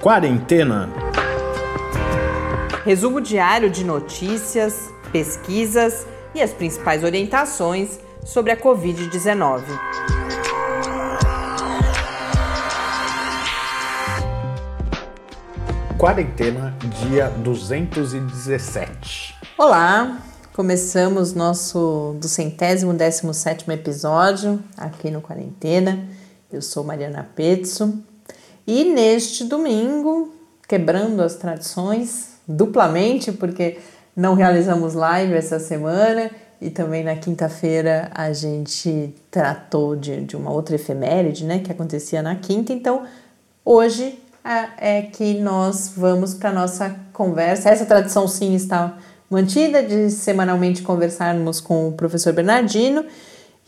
Quarentena. Resumo diário de notícias, pesquisas e as principais orientações sobre a Covid-19. Quarentena, dia 217. Olá, começamos nosso do centésimo décimo sétimo episódio aqui no Quarentena. Eu sou Mariana Petzo e neste domingo, quebrando as tradições duplamente, porque não realizamos live essa semana e também na quinta-feira a gente tratou de, de uma outra efeméride, né, que acontecia na quinta. Então, hoje é, que nós vamos para nossa conversa. Essa tradição sim está mantida de semanalmente conversarmos com o professor Bernardino.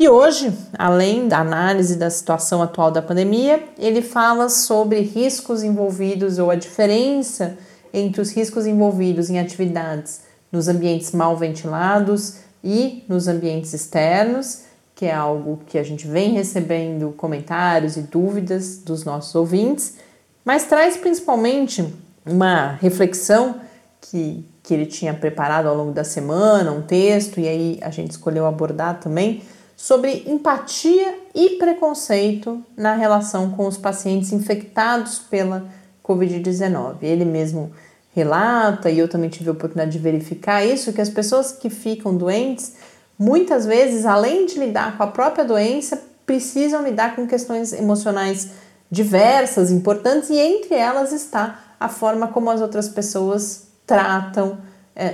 E hoje, além da análise da situação atual da pandemia, ele fala sobre riscos envolvidos ou a diferença entre os riscos envolvidos em atividades nos ambientes mal ventilados e nos ambientes externos, que é algo que a gente vem recebendo comentários e dúvidas dos nossos ouvintes, mas traz principalmente uma reflexão que, que ele tinha preparado ao longo da semana, um texto, e aí a gente escolheu abordar também sobre empatia e preconceito na relação com os pacientes infectados pela Covid-19. Ele mesmo relata, e eu também tive a oportunidade de verificar isso, que as pessoas que ficam doentes, muitas vezes, além de lidar com a própria doença, precisam lidar com questões emocionais diversas, importantes, e entre elas está a forma como as outras pessoas tratam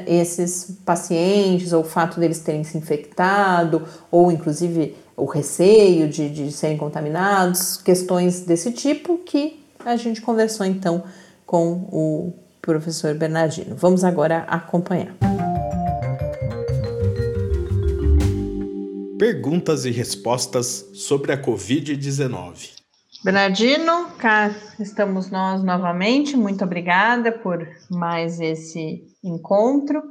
esses pacientes, ou o fato deles terem se infectado, ou inclusive o receio de, de serem contaminados, questões desse tipo que a gente conversou então com o professor Bernardino. Vamos agora acompanhar. Perguntas e respostas sobre a Covid-19. Bernardino, cá estamos nós novamente. Muito obrigada por mais esse encontro.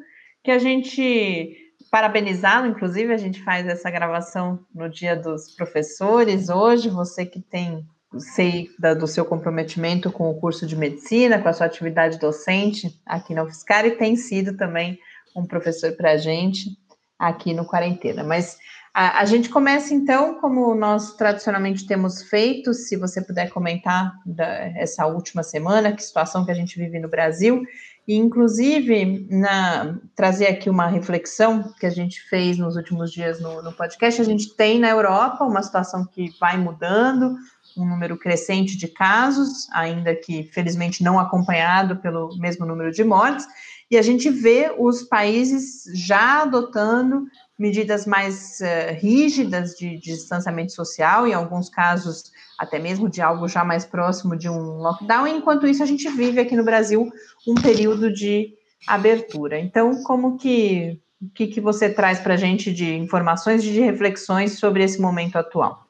Que a gente parabenizá-lo, inclusive, a gente faz essa gravação no Dia dos Professores hoje. Você que tem sei da, do seu comprometimento com o curso de medicina, com a sua atividade docente aqui na UFSCar e tem sido também um professor para a gente aqui no Quarentena. Mas a, a, gente começa então, como nós tradicionalmente temos feito, se você puder comentar da, essa última semana, que situação que a gente vive no Brasil, e inclusive na, trazer aqui uma reflexão que a gente fez nos últimos dias no, no podcast, a gente tem na Europa uma situação que vai mudando, um número crescente de casos, ainda que felizmente não acompanhado pelo mesmo número de mortes, e a gente vê os países já adotando medidas mais uh, rígidas de, de, distanciamento social, em alguns casos até mesmo de algo já mais próximo de um lockdown, enquanto isso a gente vive aqui no Brasil um período de abertura. Então, como que o que, que você traz para a gente de informações e de reflexões sobre esse momento atual?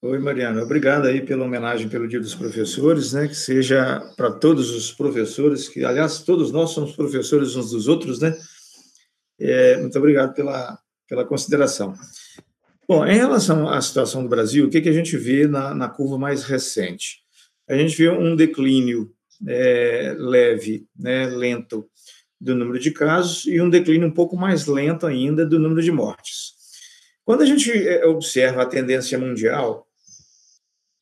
Oi, Mariana. Obrigado aí pela homenagem pelo Dia dos Professores, né? Que seja para todos os professores, que, aliás, todos nós somos professores uns dos outros, né? É, muito obrigado pela, pela consideração. Bom, em relação à situação do Brasil, o que, que a gente vê na, na curva mais recente? A gente vê um declínio é, leve, né, lento, do número de casos e um declínio um pouco mais lento ainda do número de mortes. Quando a gente é, observa a tendência mundial,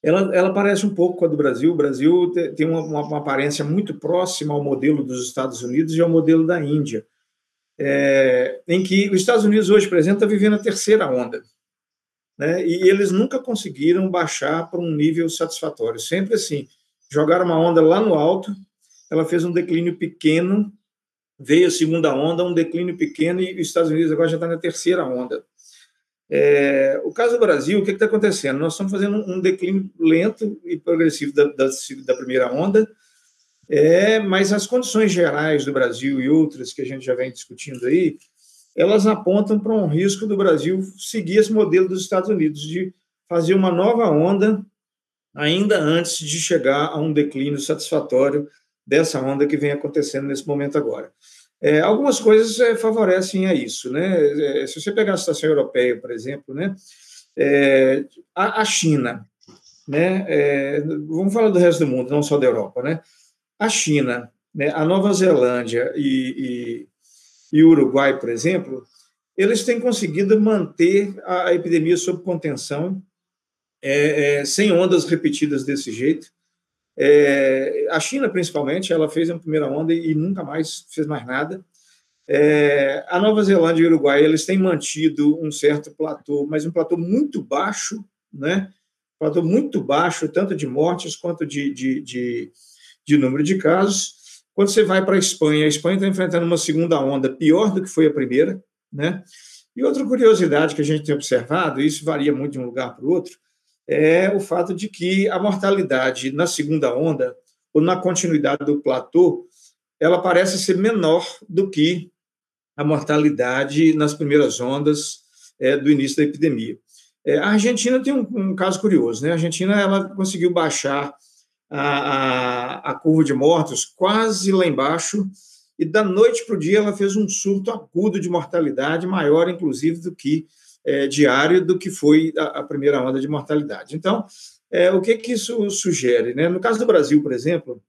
ela, ela parece um pouco com a do Brasil. O Brasil tem uma, uma, aparência muito próxima ao modelo dos Estados Unidos e ao modelo da Índia, é, em que os Estados Unidos hoje, por exemplo, está vivendo a terceira onda. Né? E eles nunca conseguiram baixar para um nível satisfatório. Sempre assim, jogaram uma onda lá no alto, ela fez um declínio pequeno, veio a segunda onda, um declínio pequeno, e os Estados Unidos agora já está na terceira onda. É, o caso do Brasil, o que está acontecendo? Nós estamos fazendo um declínio lento e progressivo da, da, da primeira onda, é, mas as condições gerais do Brasil e outras que a gente já vem discutindo aí, elas apontam para um risco do Brasil seguir esse modelo dos Estados Unidos, de fazer uma nova onda ainda antes de chegar a um declínio satisfatório dessa onda que vem acontecendo nesse momento agora. É, algumas coisas é, favorecem a isso, né? É, se você pegar a situação europeia, por exemplo, né? É, a, a, China, né? É, vamos falar do resto do mundo, não só da Europa, né? A China, né, a Nova Zelândia e, e, e Uruguai, por exemplo, eles têm conseguido manter a epidemia sob contenção, é, é, sem ondas repetidas desse jeito. É, a China, principalmente, ela fez a primeira onda e, e nunca mais fez mais nada. É, a Nova Zelândia e o Uruguai, eles têm mantido um certo platô, mas um platô muito baixo, né? Um platô muito baixo, tanto de mortes quanto de, de, de, de número de casos. Quando você vai para a Espanha, a Espanha está enfrentando uma segunda onda pior do que foi a primeira, né? E outra curiosidade que a gente tem observado, e isso varia muito de um lugar para o outro, é o fato de que a mortalidade na segunda onda, ou na continuidade do platô, ela parece ser menor do que a mortalidade nas primeiras ondas é, do início da epidemia. É, a Argentina tem um, um, caso curioso, né? A Argentina ela conseguiu baixar a, a, a curva de mortos quase lá embaixo e da noite para o dia ela fez um surto agudo de mortalidade maior, inclusive, do que é, diário do que foi a, a, primeira onda de mortalidade. Então, é, o que, que isso sugere? Né? No caso do Brasil, por exemplo,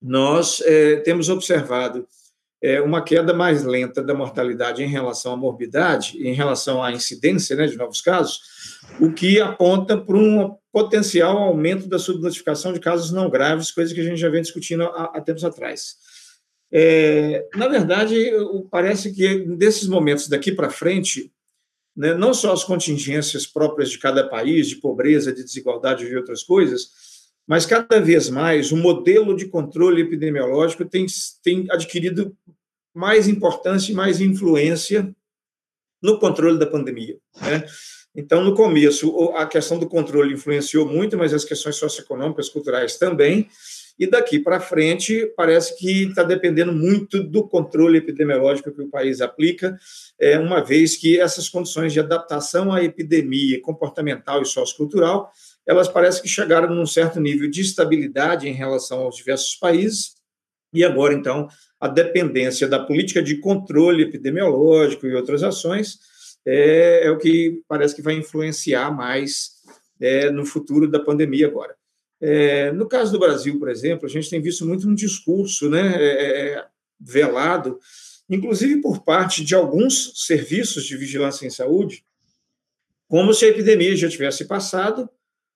nós é, temos observado é, uma queda mais lenta da mortalidade em relação à morbidade, em relação à incidência né, de novos casos, o que aponta para um potencial aumento da subnotificação de casos não graves, coisa que a gente já vem discutindo há, há tempos atrás. É, na verdade, parece que desses momentos daqui para frente, né, não só as contingências próprias de cada país, de pobreza, de desigualdade e outras coisas, mas cada vez mais o modelo de controle epidemiológico tem, tem adquirido mais importância e mais influência no controle da pandemia. Né? Então, no começo, a questão do controle influenciou muito, mas as questões socioeconômicas, culturais também. E daqui para frente, parece que está dependendo muito do controle epidemiológico que o país aplica, é, uma vez que essas condições de adaptação à epidemia comportamental e sociocultural elas parecem que chegaram num certo nível de estabilidade em relação aos diversos países, e agora, então, a dependência da política de controle epidemiológico e outras ações é, é o que parece que vai influenciar mais é, no futuro da pandemia agora. É, no caso do Brasil, por exemplo, a gente tem visto muito um discurso né, é, é, velado, inclusive por parte de alguns serviços de vigilância em saúde, como se a epidemia já tivesse passado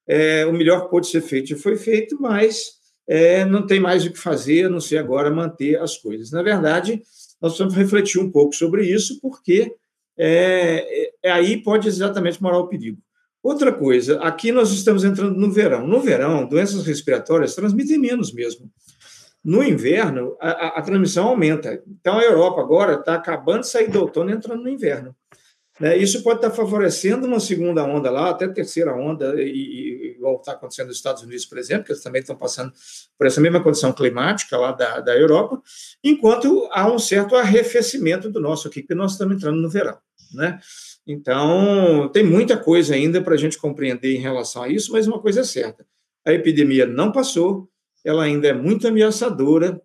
é, o melhor que pode ser feito já foi feito, mas é, não tem mais o que fazer, a não ser agora manter as coisas. Na verdade, nós precisamos refletir um pouco sobre isso, porque é, é, aí pode exatamente morar o perigo. Outra coisa, aqui nós estamos entrando no verão. No verão, doenças respiratórias transmitem menos mesmo. No inverno, a, a transmissão aumenta. Então, a Europa agora está acabando de sair do outono e entrando no inverno. Né? Isso pode estar favorecendo uma segunda onda lá, até terceira onda, e, igual está acontecendo nos Estados Unidos, por exemplo, que eles também estão passando por essa mesma condição climática lá da, da Europa, enquanto há um certo arrefecimento do nosso aqui, porque nós estamos entrando no verão. Né? Então, tem muita coisa ainda para a gente compreender em relação a isso, mas uma coisa é certa: a epidemia não passou, ela ainda é muito ameaçadora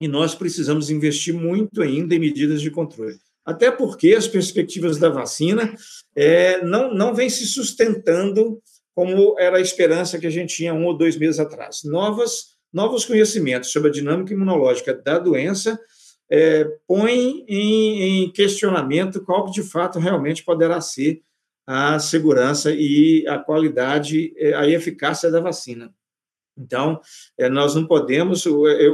e nós precisamos investir muito ainda em medidas de controle até porque as perspectivas da vacina é, não, não vêm se sustentando como era a esperança que a gente tinha um ou dois meses atrás. Novas, novos conhecimentos sobre a dinâmica imunológica da doença é, põem em, em questionamento qual de fato realmente poderá ser a segurança e a qualidade, é, a eficácia da vacina. Então, é, nós não podemos.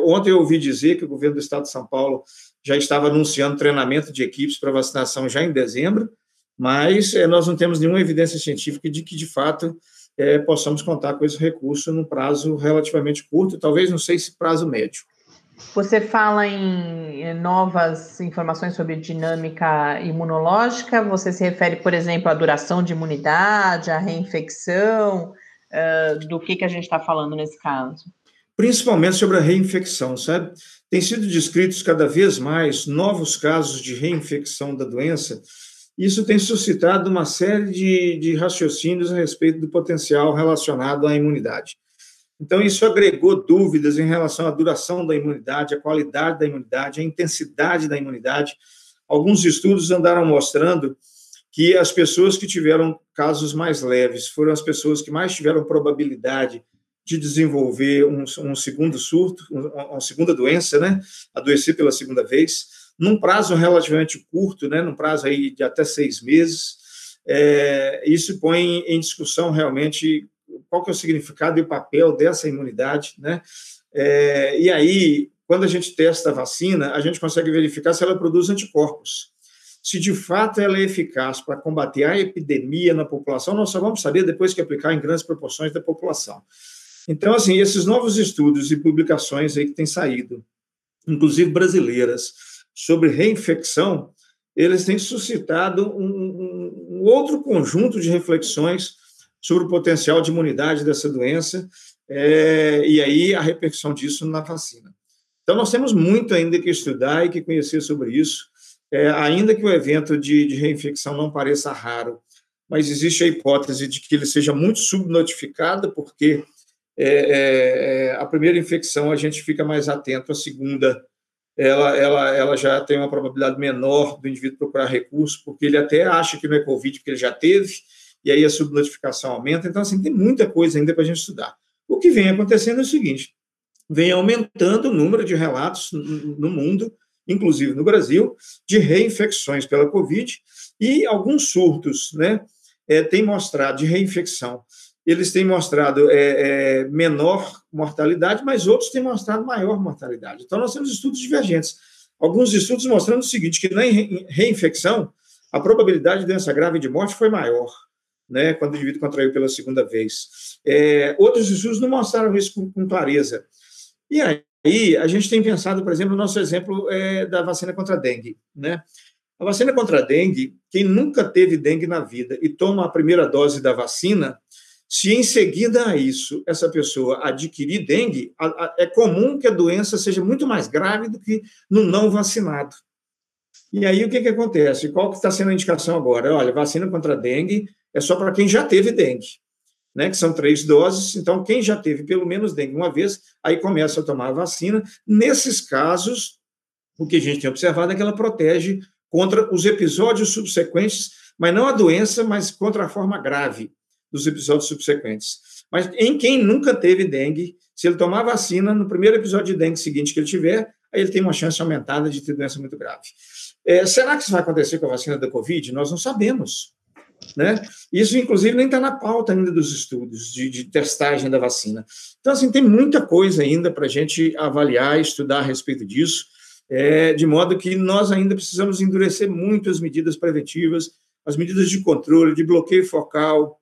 Ontem eu ouvi dizer que o governo do Estado de São Paulo já estava anunciando treinamento de equipes para vacinação já em dezembro, mas é, nós não temos nenhuma evidência científica de que, de fato, é, possamos contar com esse recurso num prazo relativamente curto, talvez não sei se prazo médio. Você fala em novas informações sobre dinâmica imunológica, você se refere, por exemplo, à duração de imunidade, à reinfecção, uh, do que, que a gente está falando nesse caso? Principalmente sobre a reinfecção, sabe? Tem sido descritos cada vez mais novos casos de reinfecção da doença. Isso tem suscitado uma série de, de raciocínios a respeito do potencial relacionado à imunidade. Então, isso agregou dúvidas em relação à duração da imunidade, à qualidade da imunidade, à intensidade da imunidade. Alguns estudos andaram mostrando que as pessoas que tiveram casos mais leves foram as pessoas que mais tiveram probabilidade de desenvolver um, um segundo surto, uma, uma, segunda doença, né? Adoecer pela segunda vez, num prazo relativamente curto, né? Num prazo aí de até seis meses. É, isso põe em discussão realmente qual que é o significado e o papel dessa imunidade, né? É, e aí, quando a gente testa a vacina, a gente consegue verificar se ela produz anticorpos. Se de fato ela é eficaz para combater a epidemia na população, nós só vamos saber depois que aplicar em grandes proporções da população. Então, assim, esses novos estudos e publicações aí que têm saído, inclusive brasileiras, sobre reinfecção, eles têm suscitado um, um outro conjunto de reflexões sobre o potencial de imunidade dessa doença é, e aí a repercussão disso na vacina. Então, nós temos muito ainda que estudar e que conhecer sobre isso, é, ainda que o evento de, de reinfecção não pareça raro, mas existe a hipótese de que ele seja muito subnotificado, porque é, é, é, a primeira infecção a gente fica mais atento, a segunda ela, ela, ela já tem uma probabilidade menor do indivíduo procurar recurso, porque ele até acha que não é Covid, porque ele já teve, e aí a subnotificação aumenta. Então, assim, tem muita coisa ainda para a gente estudar. O que vem acontecendo é o seguinte: vem aumentando o número de relatos no mundo, inclusive no Brasil, de reinfecções pela Covid, e alguns surtos, né, é, têm mostrado de reinfecção. Eles têm mostrado é, é, menor mortalidade, mas outros têm mostrado maior mortalidade. Então, nós temos estudos divergentes. Alguns estudos mostrando o seguinte: que na reinfecção, a probabilidade de doença grave de morte foi maior né, quando o indivíduo contraiu pela segunda vez. É, outros estudos não mostraram isso com, com, clareza. E aí, a gente tem pensado, por exemplo, no nosso exemplo é, da vacina contra a dengue. Né? A vacina contra a dengue, quem nunca teve dengue na vida e toma a primeira dose da vacina, se em seguida a isso essa pessoa adquirir dengue, a, a, é comum que a doença seja muito mais grave do que no não vacinado. E aí o que, que acontece? Qual que está sendo a indicação agora? Olha, vacina contra dengue é só para quem já teve dengue, né? Que são três doses. Então, quem já teve pelo menos dengue uma vez, aí começa a tomar a vacina. Nesses casos, o que a gente tem observado é que ela protege contra os episódios subsequentes, mas não a doença, mas contra a forma grave dos episódios subsequentes. Mas em quem nunca teve dengue, se ele tomar vacina, no primeiro episódio de dengue seguinte que ele tiver, aí ele tem uma chance aumentada de ter doença muito grave. É, será que isso vai acontecer com a vacina da Covid? Nós não sabemos. Né? Isso, inclusive, nem está na pauta ainda dos estudos de, de, testagem da vacina. Então, assim, tem muita coisa ainda para a gente avaliar, estudar a respeito disso, é, de modo que nós ainda precisamos endurecer muito as medidas preventivas, as medidas de controle, de bloqueio focal,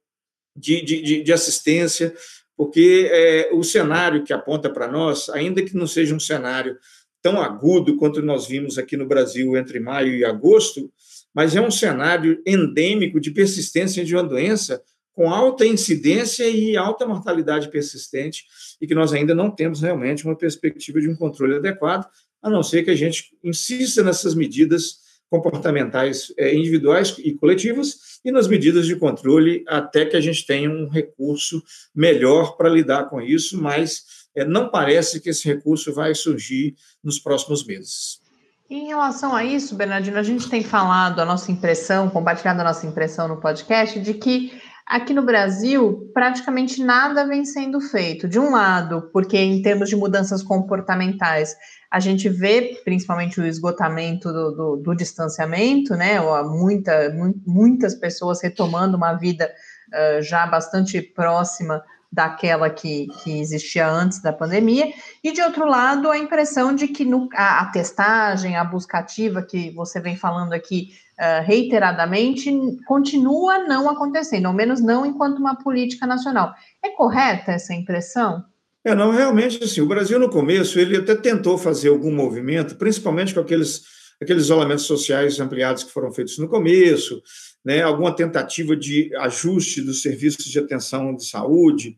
de, de, de assistência, porque é, o cenário que aponta para nós, ainda que não seja um cenário tão agudo quanto nós vimos aqui no Brasil entre maio e agosto, mas é um cenário endêmico de persistência de uma doença com alta incidência e alta mortalidade persistente, e que nós ainda não temos realmente uma perspectiva de um controle adequado, a não ser que a gente insista nessas medidas comportamentais é, individuais e coletivas e nas medidas de controle até que a gente tenha um recurso melhor para lidar com isso, mas é, não parece que esse recurso vai surgir nos próximos meses. Em relação a isso, Bernardino, a gente tem falado a nossa impressão, compartilhado a nossa impressão no podcast, de que aqui no Brasil praticamente nada vem sendo feito. De um lado, porque em termos de mudanças comportamentais, a gente vê principalmente o esgotamento do, do, do distanciamento, né? Muita, muitas pessoas retomando uma vida uh, já bastante próxima daquela que, que existia antes da pandemia, e de outro lado, a impressão de que no, a, a testagem, a busca ativa que você vem falando aqui uh, reiteradamente, continua não acontecendo, ao menos não enquanto uma política nacional. É correta essa impressão? É, não, realmente, assim, o Brasil no começo, ele até tentou fazer algum movimento, principalmente com aqueles, aqueles isolamentos sociais ampliados que foram feitos no começo, né, alguma tentativa de ajuste dos serviços de atenção de saúde,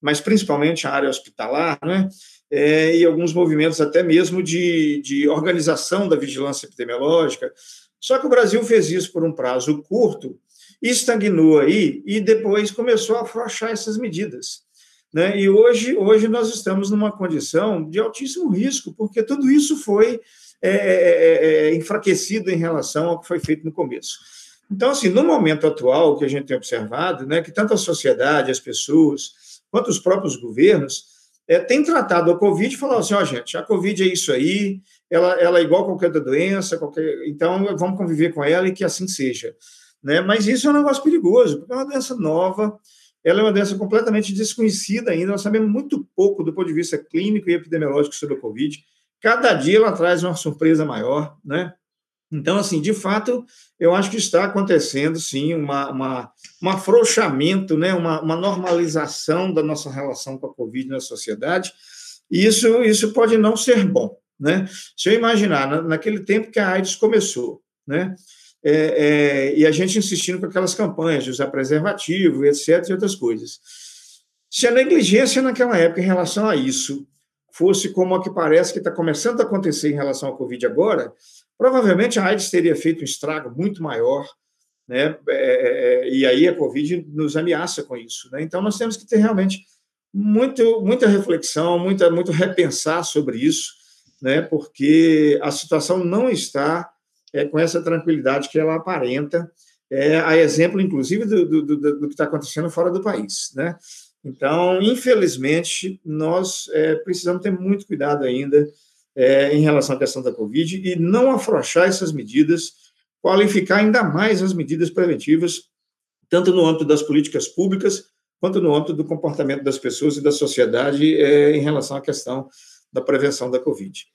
mas principalmente a área hospitalar, né, é, e alguns movimentos até mesmo de, de organização da vigilância epidemiológica. Só que o Brasil fez isso por um prazo curto, estagnou aí e depois começou a afrouxar essas medidas. Né? E hoje, hoje nós estamos numa condição de altíssimo risco, porque tudo isso foi é, é, é enfraquecido em relação ao que foi feito no começo. Então, assim, no momento atual, que a gente tem observado, né, que tanto a sociedade, as pessoas, quanto os próprios governos, é, têm tratado a Covid e falado assim, ó, oh, gente, a Covid é isso aí, ela, ela é igual a qualquer outra doença, qualquer, então vamos conviver com ela e que assim seja. Né? Mas isso é um negócio perigoso, porque é uma doença nova, ela é uma doença completamente desconhecida ainda, nós sabemos muito pouco do ponto de vista clínico e epidemiológico sobre a Covid. Cada dia ela traz uma surpresa maior, né? Então, assim, de fato, eu acho que está acontecendo, sim, uma, uma, um afrouxamento, né? uma, uma normalização da nossa relação com a Covid na sociedade, e isso, isso pode não ser bom, né? Se eu imaginar, na, naquele tempo que a AIDS começou, né? É, é, e a gente insistindo com aquelas campanhas de usar preservativo, etc., e outras coisas. Se a negligência naquela época em relação a isso fosse como a que parece que está começando a acontecer em relação à Covid agora, provavelmente a AIDS teria feito um estrago muito maior, né? É, é, é, e aí a Covid nos ameaça com isso. Né? Então nós temos que ter realmente muito, muita reflexão, muita, muito repensar sobre isso, né? porque a situação não está é, com essa tranquilidade que ela aparenta, é, a exemplo, inclusive, do, do, do, do que está acontecendo fora do país. Né? Então, infelizmente, nós é, precisamos ter muito cuidado ainda é, em relação à questão da Covid e não afrouxar essas medidas, qualificar ainda mais as medidas preventivas, tanto no âmbito das políticas públicas, quanto no âmbito do comportamento das pessoas e da sociedade é, em relação à questão da prevenção da Covid.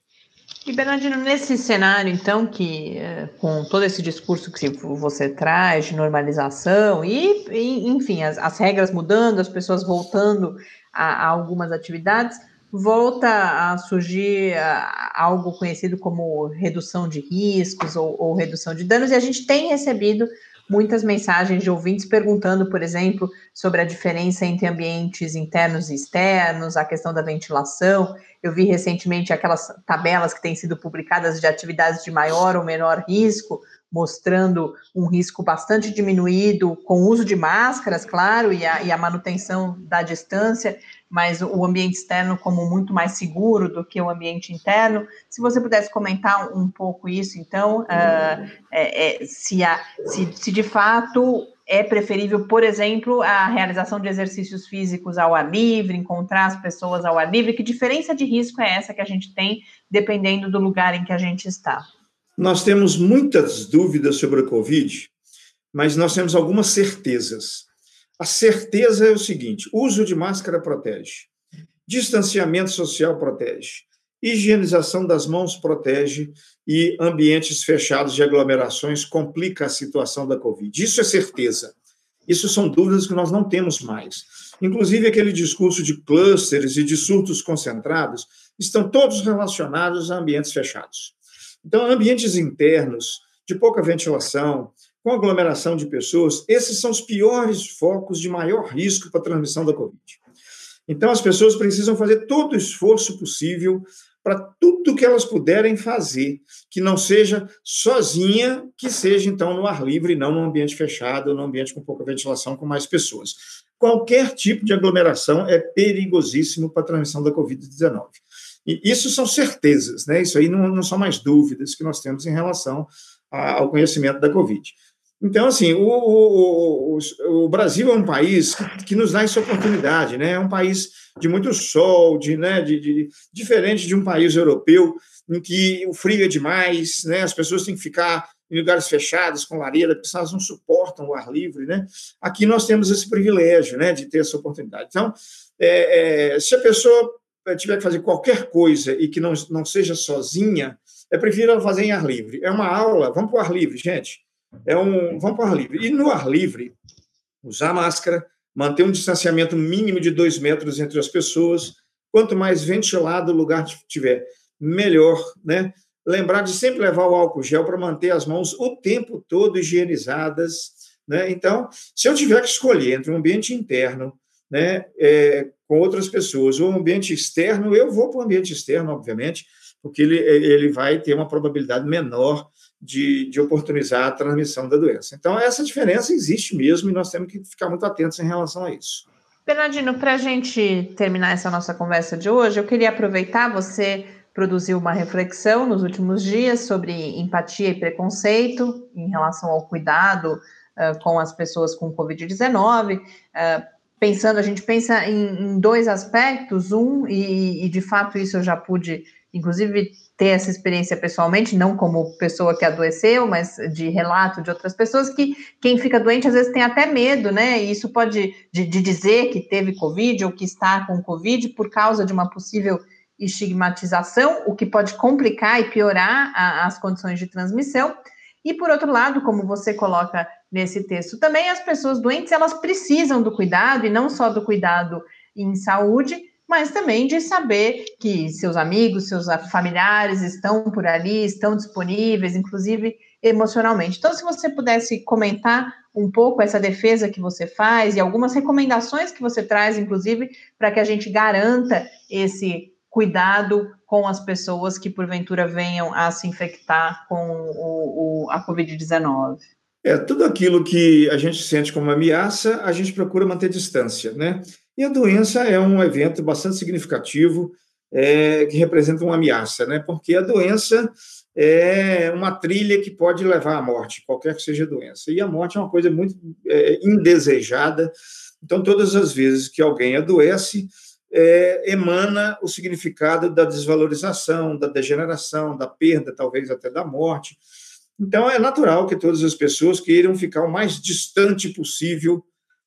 E Bernardino, nesse cenário, então, que é, com todo esse discurso que você traz de normalização e, enfim, as, as, regras mudando, as pessoas voltando a, a algumas atividades, volta a surgir a, algo conhecido como redução de riscos ou, ou redução de danos, e a gente tem recebido muitas mensagens de ouvintes perguntando, por exemplo, sobre a diferença entre ambientes internos e externos, a questão da ventilação. Eu vi recentemente aquelas tabelas que têm sido publicadas de atividades de maior ou menor risco, mostrando um risco bastante diminuído com o uso de máscaras, claro, e a, e a manutenção da distância, mas o ambiente externo como muito mais seguro do que o ambiente interno. Se você pudesse comentar um, pouco isso, então, uh, é, é, se, se, se de fato é preferível, por exemplo, a realização de exercícios físicos ao ar livre, encontrar as pessoas ao ar livre, que diferença de risco é essa que a gente tem dependendo do lugar em que a gente está? Nós temos muitas dúvidas sobre a Covid, mas nós temos algumas certezas. A certeza é o seguinte: uso de máscara protege, distanciamento social protege, higienização das mãos protege e ambientes fechados de aglomerações complica a situação da Covid. Isso é certeza. Isso são dúvidas que nós não temos mais. Inclusive, aquele discurso de clusters e de surtos concentrados estão todos relacionados a ambientes fechados. Então, ambientes internos, de pouca ventilação, com aglomeração de pessoas, esses são os piores focos de maior risco para a transmissão da Covid. Então, as pessoas precisam fazer todo o esforço possível para tudo que elas puderem fazer, que não seja sozinha, que seja então no ar livre, não num ambiente fechado, num ambiente com pouca ventilação, com mais pessoas. Qualquer tipo de aglomeração é perigosíssimo para a transmissão da Covid-19. E isso são certezas, né? Isso aí não, não são mais dúvidas que nós temos em relação ao conhecimento da Covid. Então, assim, o, o, o, o Brasil é um país que, nos dá essa oportunidade, né? É um país de muito sol, de, né, de, de, diferente de um país europeu em que o frio é demais, né? As pessoas têm que ficar em lugares fechados, com lareira, porque elas não suportam o ar livre, né? Aqui nós temos esse privilégio, né, de ter essa oportunidade. Então, é, é, se a pessoa tiver que fazer qualquer coisa e que não, não seja sozinha, é preferível fazer em ar livre. É uma aula, vamos para o ar livre, gente. É um, vamos para o ar livre. E no ar livre, usar máscara, manter um distanciamento mínimo de dois metros entre as pessoas. Quanto mais ventilado o lugar tiver, melhor, né? Lembrar de sempre levar o álcool gel para manter as mãos o tempo todo higienizadas, né? Então, se eu tiver que escolher entre um ambiente interno né, é, com outras pessoas. O ambiente externo, eu vou para o ambiente externo, obviamente, porque ele, ele vai ter uma probabilidade menor de, de oportunizar a transmissão da doença. Então, essa diferença existe mesmo e nós temos que ficar muito atentos em relação a isso. Bernardino, para a gente terminar essa nossa conversa de hoje, eu queria aproveitar, você produziu uma reflexão nos últimos dias sobre empatia e preconceito em relação ao cuidado uh, com as pessoas com Covid-19. Uh, pensando, a gente pensa em, em dois aspectos, um, e, e, de fato isso eu já pude, inclusive, ter essa experiência pessoalmente, não como pessoa que adoeceu, mas de relato de outras pessoas, que quem fica doente às vezes tem até medo, né? E isso pode de, de dizer que teve Covid ou que está com Covid por causa de uma possível estigmatização, o que pode complicar e piorar a, as condições de transmissão. E por outro lado, como você coloca nesse texto, também as pessoas doentes elas precisam do cuidado e não só do cuidado em saúde, mas também de saber que seus amigos, seus familiares estão por ali, estão disponíveis, inclusive emocionalmente. Então, se você pudesse comentar um pouco essa defesa que você faz e algumas recomendações que você traz, inclusive, para que a gente garanta esse cuidado com as pessoas que porventura venham a se infectar com o, o, a Covid-19? É, tudo aquilo que a gente sente como ameaça, a gente procura manter distância, né? E a doença é um evento bastante significativo é, que representa uma ameaça, né? Porque a doença é uma trilha que pode levar à morte, qualquer que seja a doença. E a morte é uma coisa muito é, indesejada. Então, todas as vezes que alguém adoece, é, emana o significado da desvalorização, da degeneração, da perda, talvez até da morte. Então, é natural que todas as pessoas queiram ficar o mais distante possível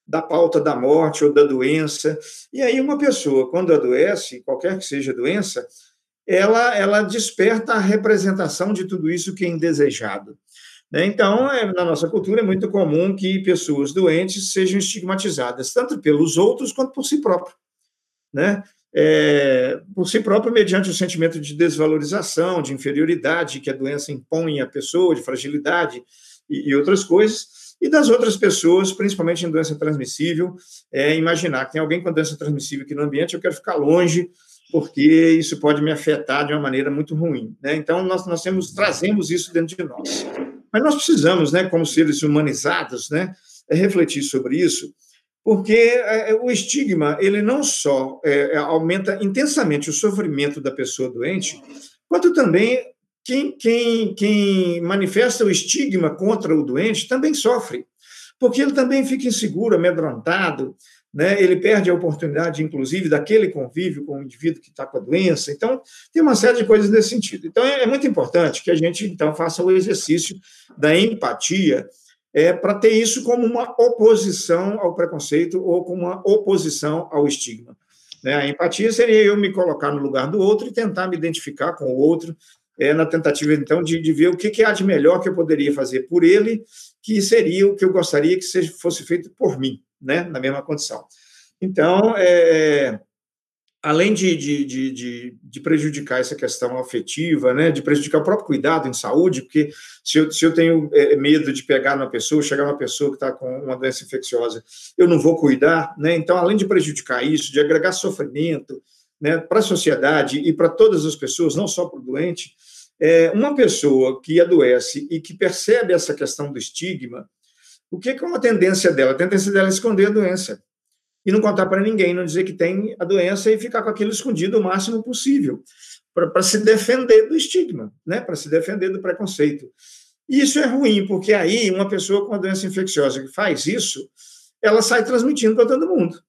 da pauta da morte ou da doença. E aí, uma pessoa, quando adoece, qualquer que seja a doença, ela, ela desperta a representação de tudo isso que é indesejado. Né? Então, é, na nossa cultura, é muito comum que pessoas doentes sejam estigmatizadas, tanto pelos outros quanto por si próprio né? É, por si próprio, mediante o sentimento de desvalorização, de inferioridade que a doença impõe à pessoa, de fragilidade e, e outras coisas, e das outras pessoas, principalmente em doença transmissível, é imaginar que tem alguém com doença transmissível aqui no ambiente, eu quero ficar longe, porque isso pode me afetar de uma maneira muito ruim. Né? Então, nós, nós temos, trazemos isso dentro de nós. Mas nós precisamos, né, como seres humanizados, né, refletir sobre isso, porque é, é, o estigma ele não só é, aumenta intensamente o sofrimento da pessoa doente, quanto também quem, quem, quem manifesta o estigma contra o doente também sofre, porque ele também fica inseguro, amedrontado, né? ele perde a oportunidade, inclusive, daquele convívio com o indivíduo que está com a doença. Então, tem uma série de coisas nesse sentido. Então, é muito importante que a gente, então, faça o exercício da empatia, é, para ter isso como uma oposição ao preconceito ou como uma oposição ao estigma. Né? A empatia seria eu me colocar no lugar do outro e tentar me identificar com o outro, é, na tentativa, então, de, de ver o que, que há de melhor que eu poderia fazer por ele, que seria o que eu gostaria que seja, fosse feito por mim, né? na mesma condição. Então, é, além de, de, de, de, prejudicar essa questão afetiva, né, de prejudicar o próprio cuidado em saúde, porque se eu, se eu tenho é, medo de pegar uma pessoa, chegar uma pessoa que está com uma doença infecciosa, eu não vou cuidar, né, então, além de prejudicar isso, de agregar sofrimento né, para a sociedade e para todas as pessoas, não só para o doente, é, uma pessoa que adoece e que percebe essa questão do estigma, o que é uma tendência dela? A tendência dela é esconder a doença e não contar para ninguém, não dizer que tem a doença e ficar com aquilo escondido o máximo possível, para se defender do estigma, né? para se defender do preconceito. E isso é ruim, porque aí uma pessoa com a doença infecciosa que faz isso, ela sai transmitindo para todo mundo.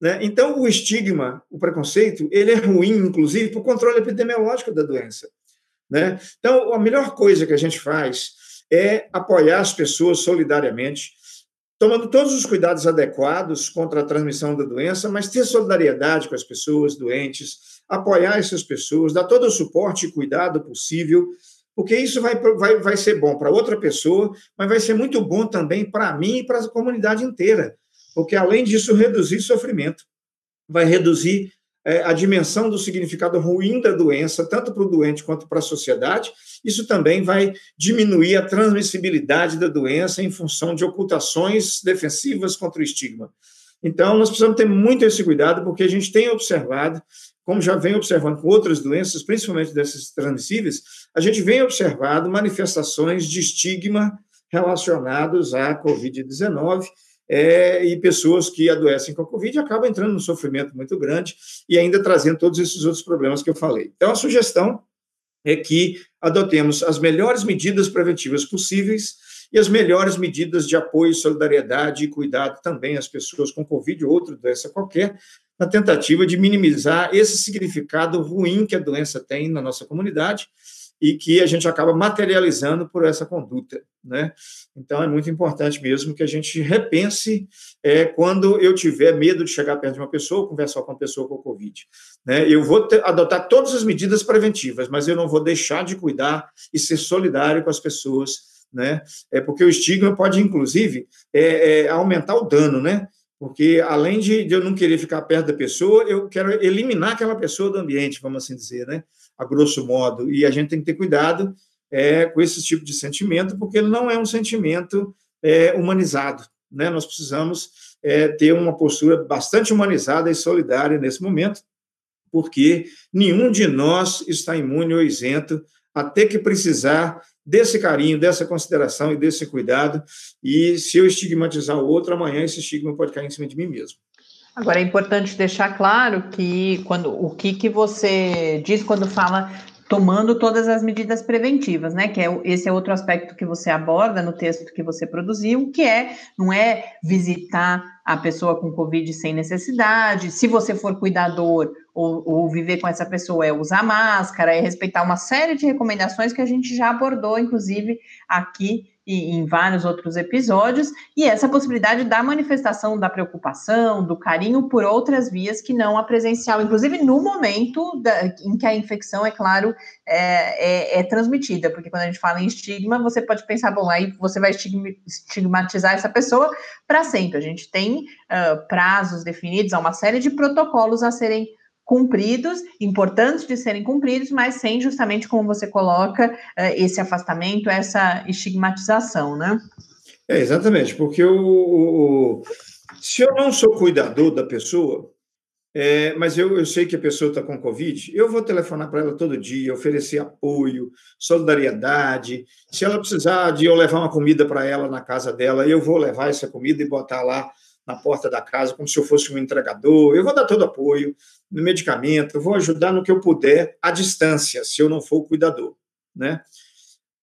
Né? Então, o estigma, o preconceito, ele é ruim, inclusive, para o controle epidemiológico da doença. Né? Então, a melhor coisa que a gente faz é apoiar as pessoas solidariamente, tomando todos os cuidados adequados contra a transmissão da doença, mas ter solidariedade com as pessoas doentes, apoiar essas pessoas, dar todo o suporte e cuidado possível, porque isso vai, vai, vai ser bom para outra pessoa, mas vai ser muito bom também para mim e para a comunidade inteira, porque além disso, reduzir sofrimento, vai reduzir é, a dimensão do significado ruim da doença, tanto para o doente quanto para a sociedade. Isso também vai diminuir a transmissibilidade da doença em função de ocultações defensivas contra o estigma. Então, nós precisamos ter muito esse cuidado, porque a gente tem observado, como já vem observando com outras doenças, principalmente dessas transmissíveis, a gente vem observando manifestações de estigma relacionados à Covid-19 é, e pessoas que adoecem com a Covid acabam entrando num sofrimento muito grande e ainda trazendo todos esses outros problemas que eu falei. Então, a sugestão é que adotemos as melhores medidas preventivas possíveis e as melhores medidas de apoio, solidariedade e cuidado também às pessoas com Covid ou outra doença qualquer, na tentativa de minimizar esse significado ruim que a doença tem na nossa comunidade e que a gente acaba materializando por essa conduta, né? Então é muito importante mesmo que a gente repense é, quando eu tiver medo de chegar perto de uma pessoa, conversar com uma pessoa com Covid, né? Eu vou ter, adotar todas as medidas preventivas, mas eu não vou deixar de cuidar e ser solidário com as pessoas, né? É porque o estigma pode inclusive é, é, aumentar o dano, né? Porque além de, de eu não querer ficar perto da pessoa, eu quero eliminar aquela pessoa do ambiente, vamos assim dizer, né? a grosso modo, e a gente tem que ter cuidado é, com esse tipo de sentimento, porque ele não é um sentimento é, humanizado. Né? Nós precisamos é, ter uma postura bastante humanizada e solidária nesse momento, porque nenhum de nós está imune ou isento a ter que precisar desse carinho, dessa consideração e desse cuidado. E se eu estigmatizar o outro, amanhã esse estigma pode cair em cima de mim mesmo. Agora é importante deixar claro que quando o que, que você diz quando fala tomando todas as medidas preventivas, né? Que é esse é outro aspecto que você aborda no texto que você produziu, que é não é visitar a pessoa com Covid sem necessidade. Se você for cuidador ou, ou viver com essa pessoa, é usar máscara, é respeitar uma série de recomendações que a gente já abordou, inclusive aqui e em vários outros episódios, e essa possibilidade da manifestação da preocupação, do carinho por outras vias que não a presencial, inclusive no momento da, em que a infecção, é claro, é, é, é, transmitida, porque quando a gente fala em estigma, você pode pensar, bom, aí você vai estigmatizar essa pessoa para sempre. A gente tem uh, prazos definidos, há uma série de protocolos a serem cumpridos, importantes de serem cumpridos, mas sem justamente como você coloca uh, esse afastamento, essa estigmatização, né? É, exatamente, porque o, o, se eu não sou cuidador da pessoa, é, mas eu, eu sei que a pessoa está com Covid, eu vou telefonar para ela todo dia, oferecer apoio, solidariedade. Se ela precisar de eu levar uma comida para ela na casa dela, eu vou levar essa comida e botar lá na porta da casa, como se eu fosse um entregador. Eu vou dar todo apoio no medicamento, eu vou ajudar no que eu puder à distância, se eu não for o cuidador, né?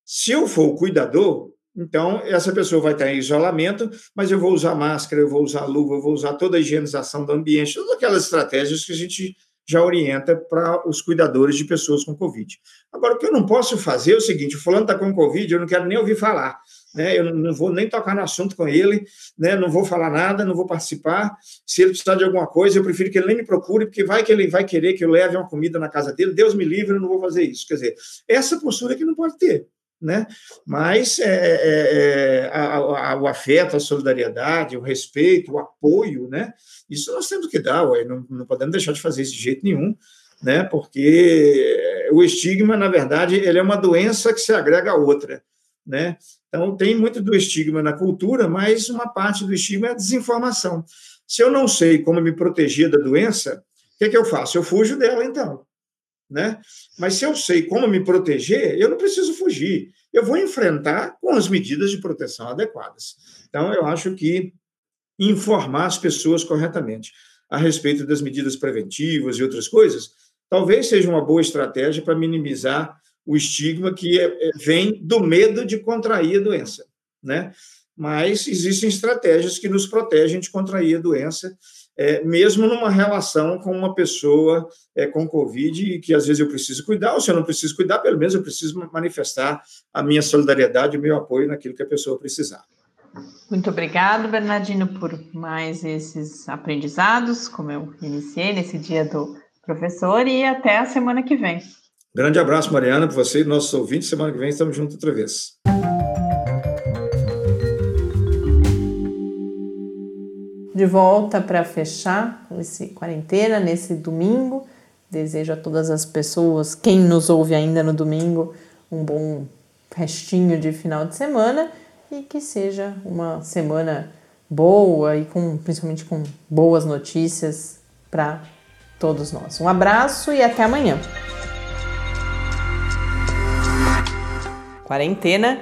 Se eu for o cuidador, então essa pessoa vai estar em isolamento, mas eu vou usar máscara, eu vou usar luva, eu vou usar toda a higienização do ambiente, todas aquelas estratégias que a gente já orienta para os cuidadores de pessoas com Covid. Agora, o que eu não posso fazer é o seguinte: o fulano está com Covid, eu não quero nem ouvir falar né? Eu não vou nem tocar no assunto com ele, né? Não vou falar nada, não vou participar. Se ele precisar de alguma coisa, eu prefiro que ele nem me procure, porque vai que ele vai querer que eu leve uma comida na casa dele. Deus me livre, eu não vou fazer isso. Quer dizer, essa postura que não pode ter. Né? Mas é, é, é a, a, o afeto, a solidariedade, o respeito, o apoio, né? Isso nós temos que dar, ué, não, não podemos deixar de fazer isso de jeito nenhum, né? Porque o estigma, na verdade, ele é uma doença que se agrega a outra, né? Então, tem muito do estigma na cultura, mas uma parte do estigma é a desinformação. Se eu não sei como me proteger da doença, o que, é que eu faço? Eu fujo dela, então. Né? Mas se eu sei como me proteger, eu não preciso fugir. Eu vou enfrentar com as medidas de proteção adequadas. Então, eu acho que informar as pessoas corretamente a respeito das medidas preventivas e outras coisas, talvez seja uma boa estratégia para minimizar o estigma que é, é, vem do medo de contrair a doença, né? Mas existem estratégias que nos protegem de contrair a doença, é, mesmo numa relação com uma pessoa é, com Covid, que às vezes eu preciso cuidar, ou se eu não preciso cuidar, pelo menos eu preciso manifestar a minha solidariedade, o meu apoio naquilo que a pessoa precisar. Muito obrigado, Bernardino, por mais esses aprendizados, como eu iniciei nesse dia do professor, e até a semana que vem. Grande abraço, Mariana, para você e nossos ouvintes. Semana que vem estamos juntos outra vez. De volta para fechar esse quarentena nesse domingo. Desejo a todas as pessoas, quem nos ouve ainda no domingo, um bom restinho de final de semana e que seja uma semana boa e com principalmente com boas notícias para todos nós. Um abraço e até amanhã. Quarentena